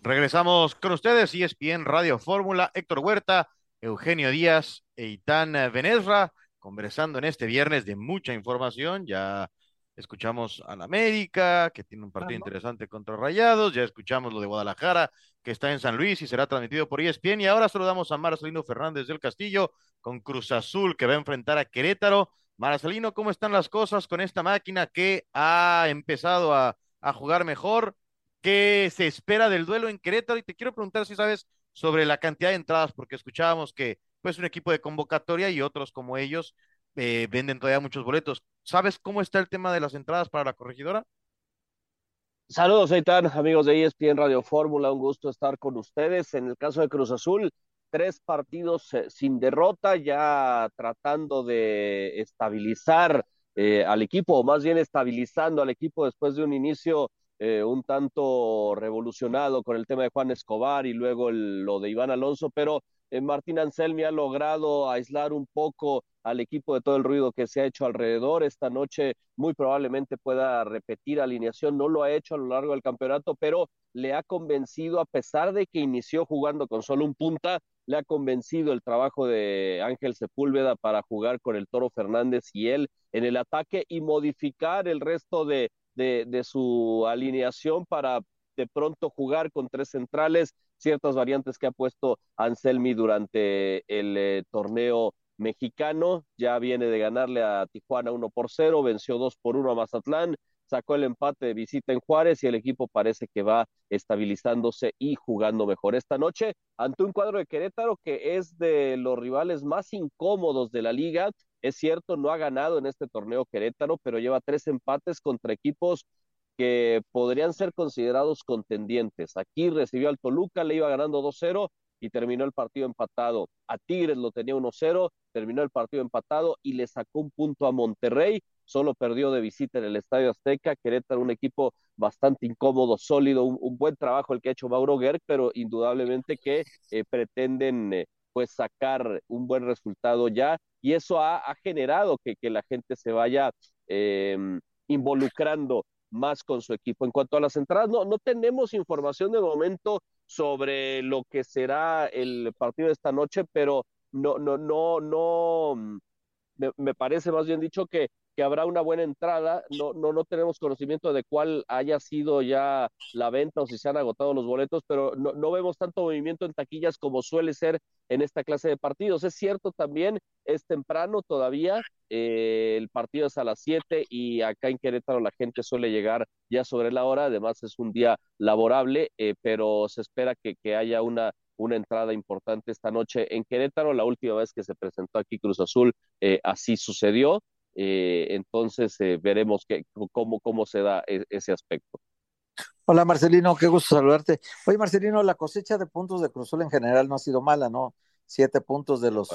Regresamos con ustedes, E ESPN Radio Fórmula, Héctor Huerta, Eugenio Díaz, Eitan Benesra, conversando en este viernes de mucha información. Ya escuchamos a la América, que tiene un partido interesante contra Rayados. Ya escuchamos lo de Guadalajara, que está en San Luis y será transmitido por ESPN. Y ahora saludamos a Marcelino Fernández del Castillo con Cruz Azul, que va a enfrentar a Querétaro. Marcelino, ¿cómo están las cosas con esta máquina que ha empezado a, a jugar mejor? ¿Qué se espera del duelo en Querétaro? Y te quiero preguntar si sabes sobre la cantidad de entradas, porque escuchábamos que pues un equipo de convocatoria y otros como ellos eh, venden todavía muchos boletos. ¿Sabes cómo está el tema de las entradas para la corregidora? Saludos, Eitan, amigos de ESPN Radio Fórmula, un gusto estar con ustedes. En el caso de Cruz Azul, tres partidos eh, sin derrota, ya tratando de estabilizar eh, al equipo, o más bien estabilizando al equipo después de un inicio un tanto revolucionado con el tema de Juan Escobar y luego lo de Iván Alonso, pero Martín Anselmi ha logrado aislar un poco al equipo de todo el ruido que se ha hecho alrededor. Esta noche muy probablemente pueda repetir alineación, no lo ha hecho a lo largo del campeonato, pero le ha convencido, a pesar de que inició jugando con solo un punta, le ha convencido el trabajo de Ángel Sepúlveda para jugar con el Toro Fernández y él en el ataque y modificar el resto de su alineación para de pronto jugar con tres centrales ciertas variantes que ha puesto Anselmi durante el eh, torneo mexicano. Ya viene de ganarle a Tijuana 1 por 0, venció 2 por 1 a Mazatlán, sacó el empate de visita en Juárez y el equipo parece que va estabilizándose y jugando mejor esta noche ante un cuadro de Querétaro que es de los rivales más incómodos de la liga. Es cierto, no ha ganado en este torneo Querétaro, pero lleva tres empates contra equipos que podrían ser considerados contendientes. Aquí recibió al Toluca, le iba ganando 2-0 y terminó el partido empatado. A Tigres lo tenía 1-0, terminó el partido empatado y le sacó un punto a Monterrey. Solo perdió de visita en el Estadio Azteca. Querétaro, un equipo bastante incómodo, sólido, un, buen trabajo el que ha hecho Mauro Gerg, pero indudablemente que eh, pretenden eh, pues sacar un buen resultado ya. Y eso ha, generado que, que, la gente se vaya em, involucrando más con su equipo. En cuanto a las entradas, no, no tenemos información de momento sobre lo que será el partido de esta noche, pero no, no, no, no, mm, me, me parece más bien dicho que que habrá una buena entrada. No, no, no tenemos conocimiento de cuál haya sido ya la venta o si se han agotado los boletos, pero no, no vemos tanto movimiento en taquillas como suele ser en esta clase de partidos. Es cierto también, es temprano todavía, eh, el partido es a las 7 y acá en Querétaro la gente suele llegar ya sobre la hora, además es un día laborable, eh, pero se espera que, que haya una una entrada importante esta noche en Querétaro. La última vez que se presentó aquí Cruz Azul, eh, así sucedió. Eh, entonces eh, veremos que, cómo, cómo se da e, ese aspecto. Hola Marcelino, qué gusto saludarte. Oye Marcelino, la cosecha de puntos de Cruzul en general no ha sido mala, ¿no? Siete puntos de los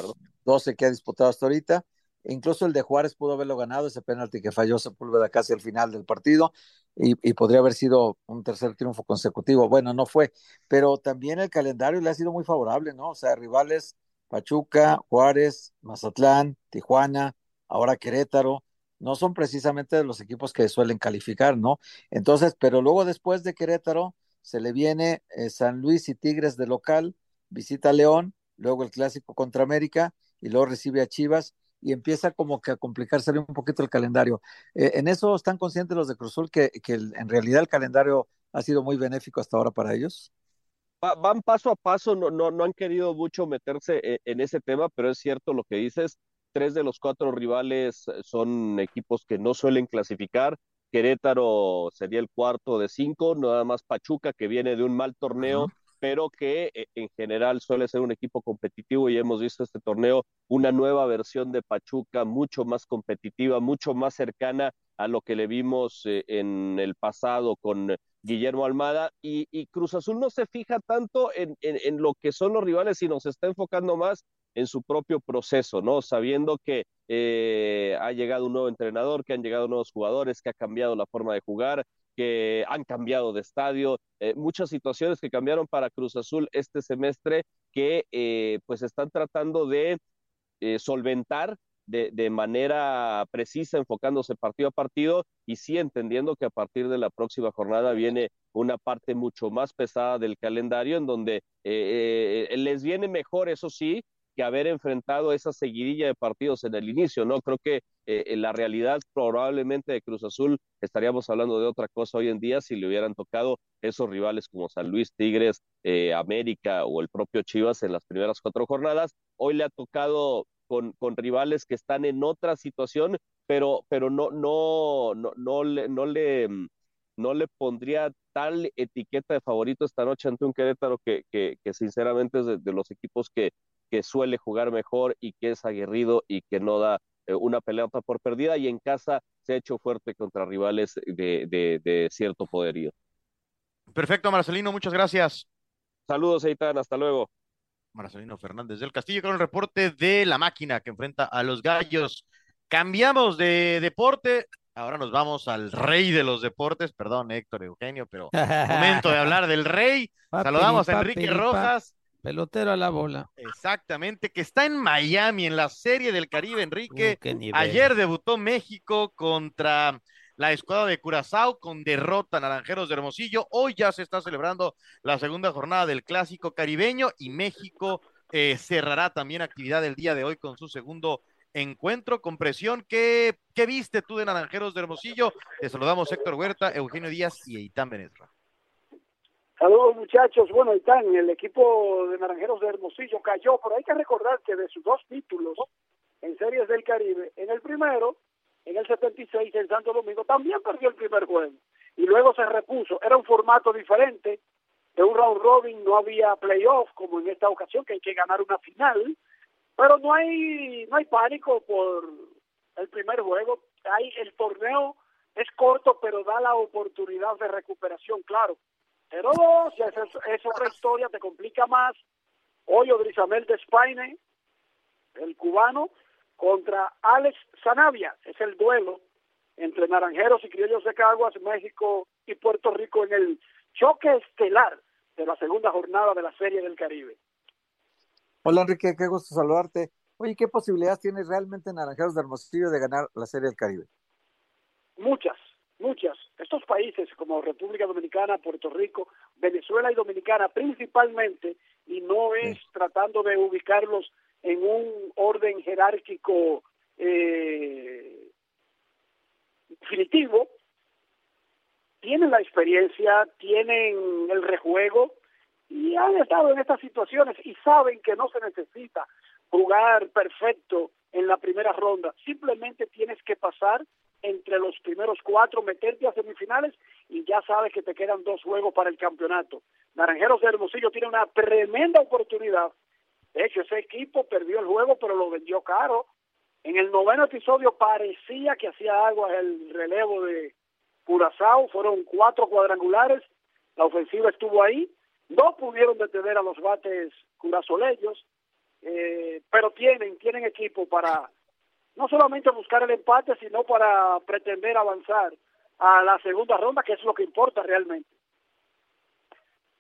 doce que ha disputado hasta ahorita. Incluso el de Juárez pudo haberlo ganado, ese penalti que falló Sepúlveda casi al final del partido y, y, podría haber sido un tercer triunfo consecutivo. Bueno, no fue, pero también el calendario le ha sido muy favorable, ¿no? O sea, rivales Pachuca, Juárez, Mazatlán, Tijuana, ahora Querétaro, no son precisamente los equipos que suelen calificar, ¿no? Entonces, pero luego después de Querétaro se le viene eh, San Luis y Tigres de local, visita León, luego el clásico contra América y luego recibe a Chivas y empieza como que a complicarse un poquito el calendario. Eh, en eso están conscientes los de Cruzul que, que en realidad el calendario ha sido muy benéfico hasta ahora para ellos. van paso a paso, no, han querido mucho meterse en, en ese tema, pero es cierto lo que dices tres de los cuatro rivales eh, son equipos que no suelen clasificar. Querétaro sería el cuarto de cinco, nada más Pachuca, que viene de un mal torneo, pero que eh, en general suele ser un equipo competitivo y hemos visto este torneo una nueva versión de Pachuca, mucho más competitiva, mucho más cercana a lo que le vimos eh, en el pasado con Guillermo Almada. Y, Cruz Azul no se fija tanto en, en, lo que son los rivales, sino se está enfocando más en su propio proceso, ¿no? Sabiendo que eh, ha llegado un nuevo entrenador, que han llegado nuevos jugadores, que ha cambiado la forma de jugar, que han cambiado de estadio, eh, muchas situaciones que cambiaron para Cruz Azul este semestre que eh, pues están tratando de solventar de, de, manera precisa, enfocándose partido a partido y sí entendiendo que a partir de la próxima jornada viene una parte mucho más pesada del calendario en donde les viene mejor, eso sí, que haber enfrentado esa seguidilla de partidos en el inicio, ¿no? Creo que eh, en la realidad probablemente de Cruz Azul estaríamos hablando de otra cosa hoy en día si le hubieran tocado esos rivales como San Luis, Tigres, eh, América o el propio Chivas en las primeras cuatro jornadas. Hoy le ha tocado con, con rivales que están en otra situación, pero, pero no, no, no, no, le, no le no le pondría tal etiqueta de favorito esta noche ante un Querétaro que, que, que sinceramente es de, los equipos que, que suele jugar mejor y que es aguerrido y que no da eh, una pelota por perdida y en casa se ha hecho fuerte contra rivales de, de, de cierto poderío. Perfecto, Marcelino, muchas gracias. Saludos, Eitan, hasta luego. Marcelino Fernández del Castillo con el reporte de la máquina que enfrenta a los gallos. Cambiamos de deporte, Ahora nos vamos al rey de los deportes, perdón Héctor Eugenio, pero <laughs> momento de hablar del rey. Saludamos a Enrique Rojas. Pelotero a la bola. Exactamente, que está en Miami, en la Serie del Caribe, Enrique. Uh, Ayer debutó México contra la escuadra de Curazao con derrota Naranjeros de Hermosillo. Hoy ya se está celebrando la segunda jornada del Clásico Caribeño y México eh, cerrará también actividad el día de hoy con su segundo encuentro con presión. ¿Qué, ¿Qué, viste tú de Naranjeros de Hermosillo? Te saludamos Héctor Huerta, Eugenio Díaz y Eitan Benesra. Saludos muchachos. Bueno, Eitan, el equipo de Naranjeros de Hermosillo cayó, pero hay que recordar que de sus dos títulos en Series del Caribe, en el primero, en el 76, en Santo Domingo, también perdió el primer juego. Y luego se repuso. Era un formato diferente. De un round robin no había playoff como en esta ocasión, que hay que ganar una final pero no hay, no hay pánico por el primer juego. Hay, el torneo es corto, pero da la oportunidad de recuperación, claro. Pero si es, es otra historia, te complica más. Hoy Odrizamel de Spaine, el cubano, contra Alex Zanavia. Es el duelo entre Naranjeros y Criollos de Caguas, México y Puerto Rico en el choque estelar de la segunda jornada de la Serie del Caribe. Hola Enrique, qué gusto saludarte. Oye, ¿qué posibilidades tiene realmente Naranjeros de Hermosillo de ganar la Serie del Caribe? Muchas, muchas. Estos países como República Dominicana, Puerto Rico, Venezuela y Dominicana principalmente, y no es tratando de ubicarlos en un orden jerárquico eh, definitivo, tienen la experiencia, tienen el rejuego, y han estado en estas situaciones y saben que no se necesita jugar perfecto en la primera ronda. Simplemente tienes que pasar entre los primeros cuatro, meterte a semifinales y ya sabes que te quedan dos juegos para el campeonato. Naranjeros de Hermosillo tiene una tremenda oportunidad. De hecho, ese equipo perdió el juego, pero lo vendió caro. En el noveno episodio parecía que hacía agua el relevo de Curazao. Fueron cuatro cuadrangulares. La ofensiva estuvo ahí no pudieron detener a los bates curazoleños, eh, pero tienen, tienen equipo para no solamente buscar el empate, sino para pretender avanzar a la segunda ronda, que es lo que importa realmente.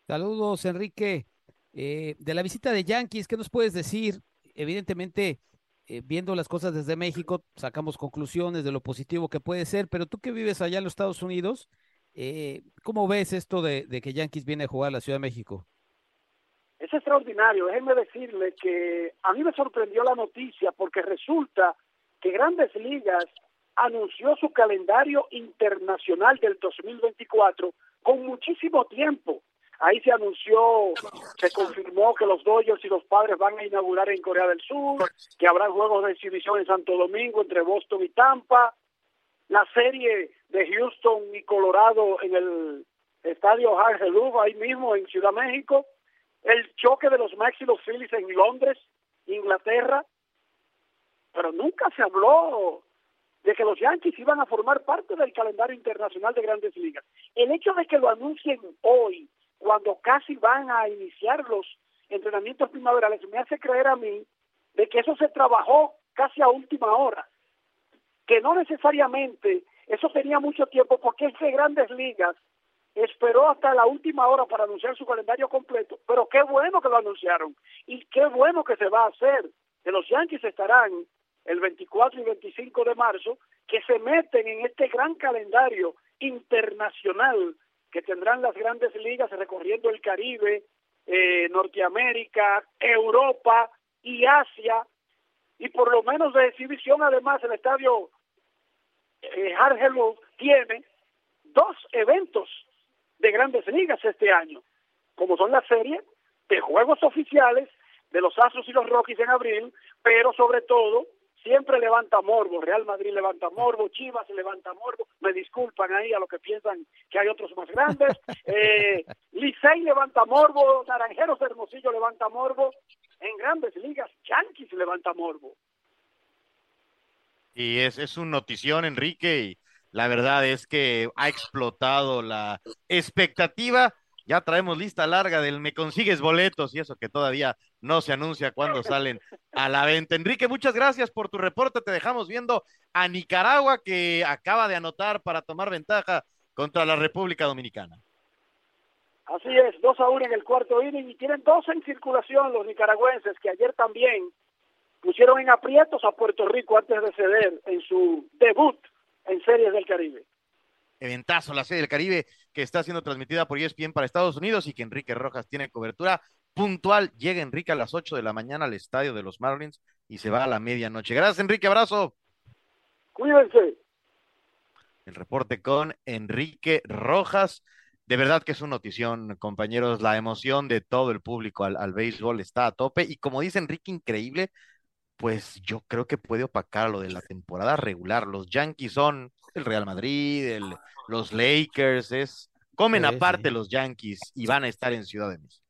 Saludos, Enrique. Eh, de la visita de Yankees, ¿qué nos puedes decir? Evidentemente, eh, viendo las cosas desde México, sacamos conclusiones de lo positivo que puede ser, pero tú que vives allá en los Estados Unidos, eh, ¿Cómo ves esto de, que Yankees viene a jugar a la Ciudad de México? Es extraordinario. Déjenme decirle que a mí me sorprendió la noticia porque resulta que Grandes Ligas anunció su calendario internacional del 2024 con muchísimo tiempo. Ahí se anunció, se confirmó que los Dodgers y los Padres van a inaugurar en Corea del Sur, que habrá juegos de exhibición en Santo Domingo entre Boston y Tampa, la serie de Houston y Colorado en el estadio Hargeluf, ahí mismo en Ciudad México, el choque de los Mets y los Phillies en Londres, Inglaterra, pero nunca se habló de que los Yankees iban a formar parte del calendario internacional de grandes ligas. El hecho de que lo anuncien hoy, cuando casi van a iniciar los entrenamientos primaverales, me hace creer a mí de que eso se trabajó casi a última hora que no necesariamente eso tenía mucho tiempo porque este Grandes Ligas esperó hasta la última hora para anunciar su calendario completo, pero qué bueno que lo anunciaron y qué bueno que se va a hacer, que los Yankees estarán el 24 y 25 de marzo, que se meten en este gran calendario internacional que tendrán las grandes ligas recorriendo el Caribe, eh, Norteamérica, Europa y Asia, y por lo menos de exhibición, además el estadio eh, tiene dos eventos de grandes ligas este año, como son la serie de juegos oficiales de los Astros y los Rockies en abril, pero sobre todo siempre levanta morbo, Real Madrid levanta morbo, Chivas levanta morbo, me disculpan ahí a los que piensan que hay otros más grandes, <laughs> eh, Licey levanta morbo, Naranjeros Hermosillo levanta morbo, en grandes ligas Yankees levanta morbo. Y es, es un notición, Enrique, y la verdad es que ha explotado la expectativa. Ya traemos lista larga del me consigues boletos y eso que todavía no se anuncia cuando salen a la venta. Enrique, muchas gracias por tu reporte. Te dejamos viendo a Nicaragua que acaba de anotar para tomar ventaja contra la República Dominicana. Así es, dos a uno en el cuarto inning y tienen dos en circulación los nicaragüenses que ayer también pusieron en aprietos a Puerto Rico antes de ceder en su debut en Series del Caribe. Eventazo, la Serie del Caribe que está siendo transmitida por ESPN para Estados Unidos y que Enrique Rojas tiene cobertura puntual. Llega Enrique a las 8 de la mañana al estadio de los Marlins y se va a la medianoche. Gracias, Enrique. Abrazo. Cuídense. El reporte con Enrique Rojas. De verdad que es una notición, compañeros. La emoción de todo el público al, al béisbol está a tope. Y como dice Enrique, increíble pues yo creo que puede opacar lo de la temporada regular. Los Yankees son el Real Madrid, el, los Lakers, es comen aparte los Yankees y van a estar en Ciudad de México.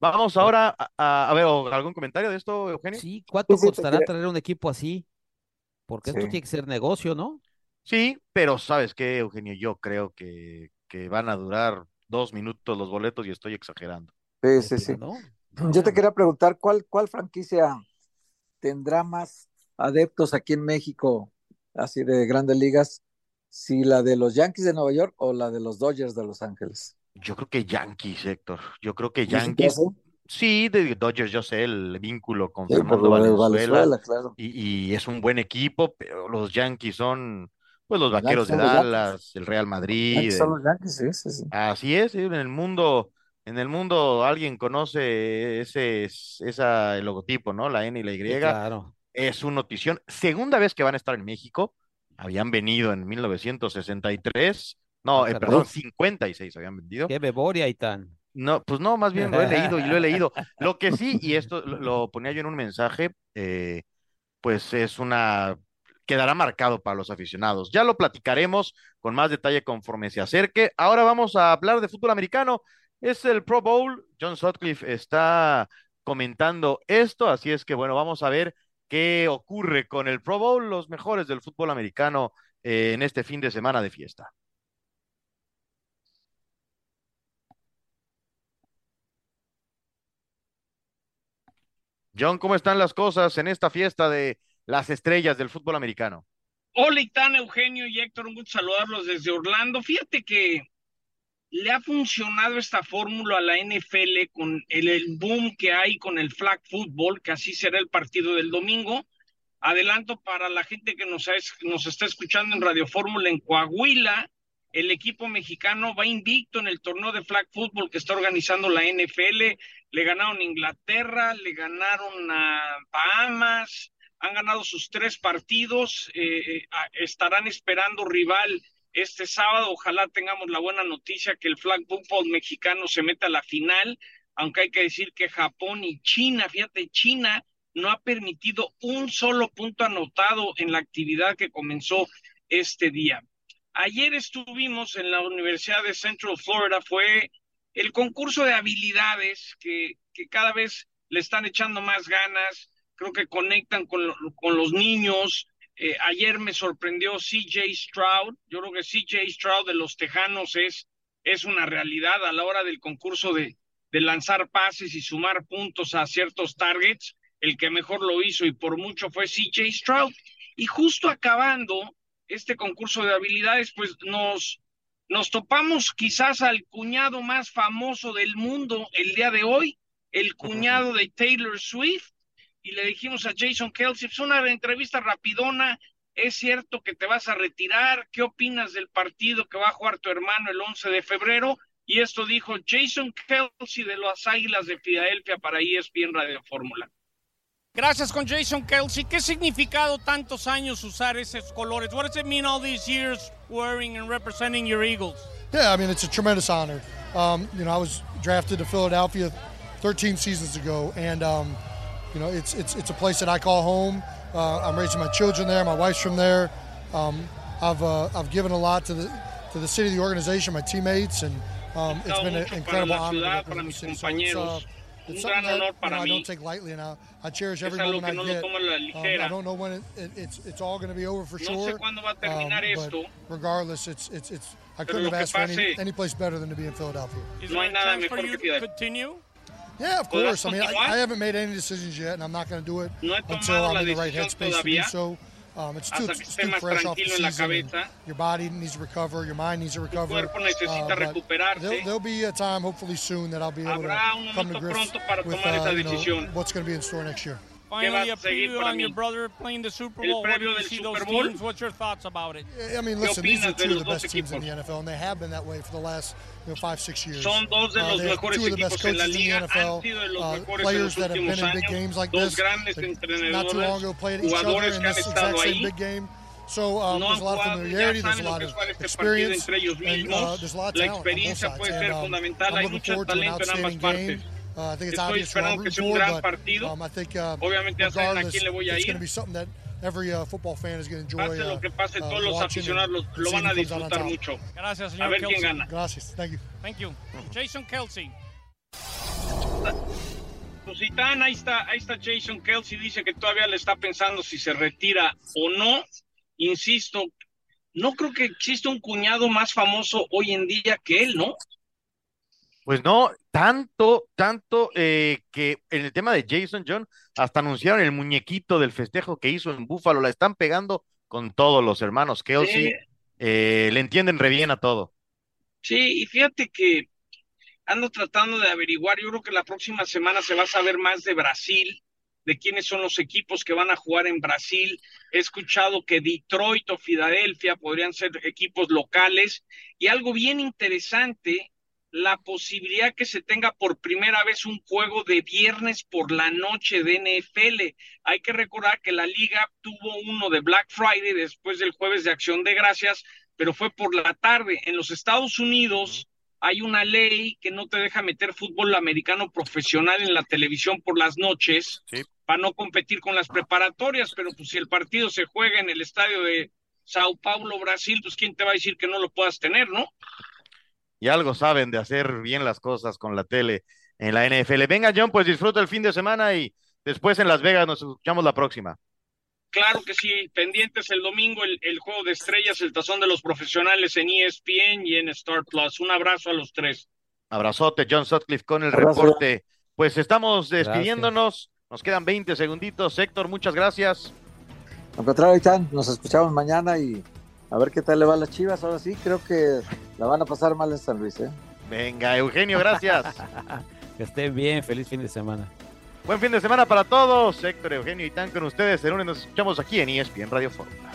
Vamos ahora a, ver, ¿algún comentario de esto, Eugenio? Sí, ¿cuánto costará traer un equipo así? Porque esto tiene que ser negocio, ¿no? Sí, pero ¿sabes qué, Eugenio? Yo creo que, que van a durar dos minutos los boletos y estoy exagerando. Sí, sí, sí. ¿no? Yo te quería preguntar, ¿cuál, ¿cuál franquicia tendrá más adeptos aquí en México, así de grandes ligas? Si la de los Yankees de Nueva York o la de los Dodgers de Los Ángeles. Yo creo que Yankees, Héctor. Yo creo que Yankees. Sí, de Dodgers, yo sé el vínculo con Fernando Valenzuela, claro. y, y, es un buen equipo, pero los Yankees son, pues, los vaqueros de Dallas, el Real Madrid. Son los Yankees, sí, sí, sí. Así es, en el mundo en el mundo alguien conoce ese, esa, el logotipo, ¿no? La N y la Y. claro. Es una notición. Segunda vez que van a estar en México. Habían venido en 1963. No, eh, perdón, 56 habían vendido. Qué memoria y tan. No, pues no, más bien lo he leído y lo he leído. <laughs> Lo que sí, y esto lo, ponía yo en un mensaje, eh, pues es una quedará marcado para los aficionados. Ya lo platicaremos con más detalle conforme se acerque. Ahora vamos a hablar de fútbol americano. Es el Pro Bowl. John Sutcliffe está comentando esto, así es que bueno, vamos a ver qué ocurre con el Pro Bowl, los mejores del fútbol americano eh, en este fin de semana de fiesta. John, ¿cómo están las cosas en esta fiesta de las estrellas del fútbol americano? Hola, Itán, Eugenio y Héctor, un gusto saludarlos desde Orlando. Fíjate que le ha funcionado esta fórmula a la NFL con el, boom que hay con el flag football, que así será el partido del domingo. Adelanto para la gente que nos, nos está escuchando en Radio Fórmula en Coahuila, el equipo mexicano va invicto en el torneo de flag football que está organizando la NFL. Le ganaron Inglaterra, le ganaron a Bahamas, han ganado sus tres partidos, eh, eh, estarán esperando rival este sábado. Ojalá tengamos la buena noticia que el flag football mexicano se meta a la final, aunque hay que decir que Japón y China, fíjate, China no ha permitido un solo punto anotado en la actividad que comenzó este día. Ayer estuvimos en la Universidad de Central Florida, fue el concurso de habilidades que, que cada vez le están echando más ganas, creo que conectan con, con los niños, eh, ayer me sorprendió CJ Stroud. Yo creo que CJ Stroud de los Tejanos es, es una realidad a la hora del concurso de, de lanzar pases y sumar puntos a ciertos targets. El que mejor lo hizo y por mucho fue CJ Stroud. Y justo acabando este concurso de habilidades, pues nos, nos topamos quizás al cuñado más famoso del mundo el día de hoy, el cuñado de Taylor Swift, y le dijimos a Jason Kelsey, es una entrevista rapidona, es cierto que te vas a retirar, ¿qué opinas del partido que va a jugar tu hermano el 11 de febrero? Y esto dijo Jason Kelsey de las Águilas de Filadelfia para ESPN Radio Fórmula. Gracias con Jason Kelsey. ¿Qué significado tantos años usar esos colores? What does it mean all these years wearing and representing your Eagles? Yeah, I mean it's a tremendous honor. Um, you know, I was drafted to Philadelphia 13 seasons ago, and um, you know it's it's it's a place that I call home. Uh, I'm raising my children there. My wife's from there. Um, I've uh, I've given a lot to the to the city, the organization, my teammates, and um, it's been an incredible honor to represent the city. So it's, it's something that you know, I don't take lightly, and I, I cherish every moment I get. Um, I don't know when it, it, it's it's all going to be over for sure. Um, but regardless, it's it's it's I couldn't have asked for any, any place better than to be in Philadelphia. Is there a chance for you to continue? Yeah, of course. I mean, I, I haven't made any decisions yet, and I'm not going to do it until I'm in the right headspace to do so. Um, it's too, fresh off the season. Your body needs to recover. Your mind needs to recover. Uh, there'll, there'll be a time, hopefully soon, that I'll be able to come to grips with uh, you know, what's going to be in store next year. Finally, a preview on your brother playing the Super Bowl. What do you see those teams? What's your thoughts about it? I mean, listen, these are two of the best teams in the NFL, and they have been that way for the last you know, five, six years. Son dos de Uh, los they have mejores two of the best equipos en la coaches in the NFL, sido de los uh, players that have been in big games like this. Not too long ago played each other in que this exact same big game. So um, there's a lot of jugado, ya familiarity, there's a lot of es jugar este partido experience, and uh, there's a lot of talent on both sides. puede And, ser um, fundamental. I'm Hay looking mucho forward to an talento en ambas outstanding game. Uh, I think it's Estoy obvious who I'm esperando que rooting sea un for, gran but partido. um, I think uh, Obviamente ya saben a regardless, quién le voy a it's ir. going to be something that every uh, football fan is going to enjoy Pase lo uh, que pase, uh, todos los aficionados lo, and lo seeing van a who comes out on disfrutar top. mucho. Gracias, A señor quién Kelsey. gana. Gracias. Thank you. Thank you. Jason Kelsey. Susitán, ahí está, ahí está Jason Kelsey, dice que todavía le está pensando si se retira o no. Insisto, no creo que exista un cuñado más famoso hoy en día que él, ¿no? Pues no, tanto, tanto eh, que en el tema de Jason John, hasta anunciaron el muñequito del festejo que hizo en Búfalo, la están pegando con todos los hermanos Kelsey, Sí. eh, le entienden re bien a todo. Sí, y fíjate que ando tratando de averiguar, yo creo que la próxima semana se va a saber más de Brasil, de quiénes son los equipos que van a jugar en Brasil. He escuchado que Detroit o Filadelfia podrían ser equipos locales y algo bien interesante, la posibilidad que se tenga por primera vez un juego de viernes por la noche de NFL. Hay que recordar que la liga tuvo uno de Black Friday después del jueves de Acción de Gracias, pero fue por la tarde. En los Estados Unidos hay una ley que no te deja meter fútbol americano profesional en la televisión por las noches para no competir con las preparatorias, pero pues si el partido se juega en el estadio de Sao Paulo, Brasil, pues quién te va a decir que no lo puedas tener, ¿no? Y algo saben de hacer bien las cosas con la tele en la NFL. Venga, John, pues disfruta el fin de semana y después en Las Vegas nos escuchamos la próxima. Claro que sí, pendientes el domingo el, el juego de estrellas, el tazón de los profesionales en ESPN y en Star Plus. Un abrazo a los tres. Abrazote, John Sutcliffe con el Abrazo. reporte. Pues estamos despidiéndonos. Nos quedan 20 segunditos. Héctor, muchas gracias. Al contrario, Itán, nos escuchamos mañana y a ver qué tal le va a las chivas. Ahora sí, creo que la van a pasar mal en San Luis. ¿eh? Venga, Eugenio, gracias. <laughs> que estén bien, feliz fin de semana. Buen fin de semana para todos. Héctor, Eugenio y Tan con ustedes. El lunes nos escuchamos aquí en ESPN Radio Fórmula.